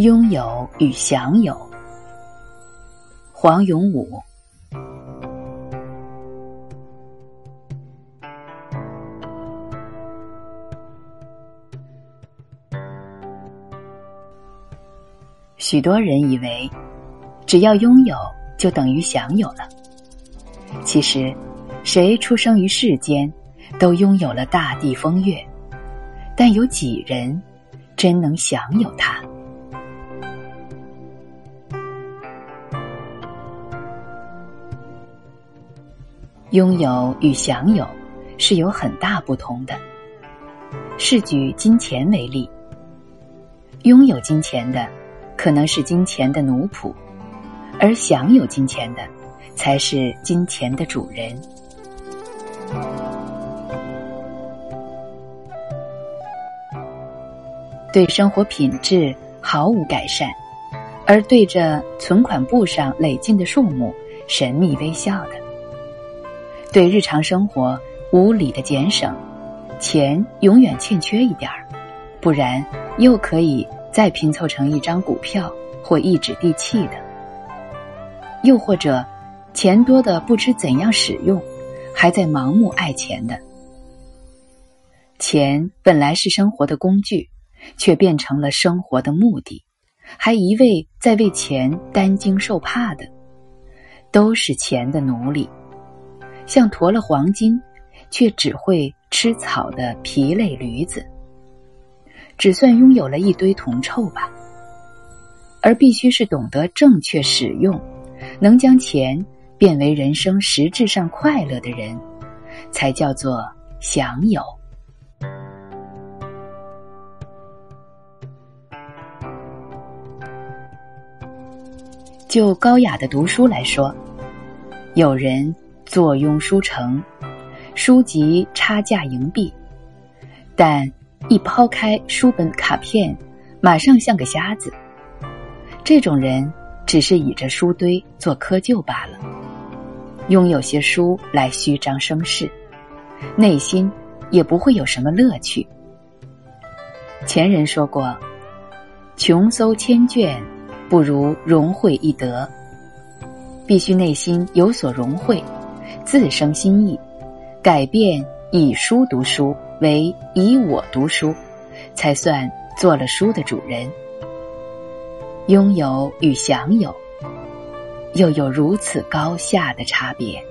拥有与享有。黄永武。许多人以为，只要拥有就等于享有了。其实，谁出生于世间，都拥有了大地风月，但有几人真能享有它？拥有与享有是有很大不同的。是举金钱为例，拥有金钱的可能是金钱的奴仆，而享有金钱的才是金钱的主人。对生活品质毫无改善，而对着存款簿上累进的数目神秘微笑的。对日常生活无理的减省，钱永远欠缺一点儿，不然又可以再拼凑成一张股票或一纸地契的；又或者，钱多的不知怎样使用，还在盲目爱钱的。钱本来是生活的工具，却变成了生活的目的，还一味在为钱担惊受怕的，都是钱的奴隶。像驮了黄金，却只会吃草的疲累驴子，只算拥有了一堆铜臭吧。而必须是懂得正确使用，能将钱变为人生实质上快乐的人，才叫做享有。就高雅的读书来说，有人。坐拥书城，书籍差价盈币，但一抛开书本卡片，马上像个瞎子。这种人只是倚着书堆做窠臼罢了，拥有些书来虚张声势，内心也不会有什么乐趣。前人说过：“穷搜千卷，不如融会一德。”必须内心有所融会。自生心意，改变以书读书为以我读书，才算做了书的主人。拥有与享有，又有如此高下的差别。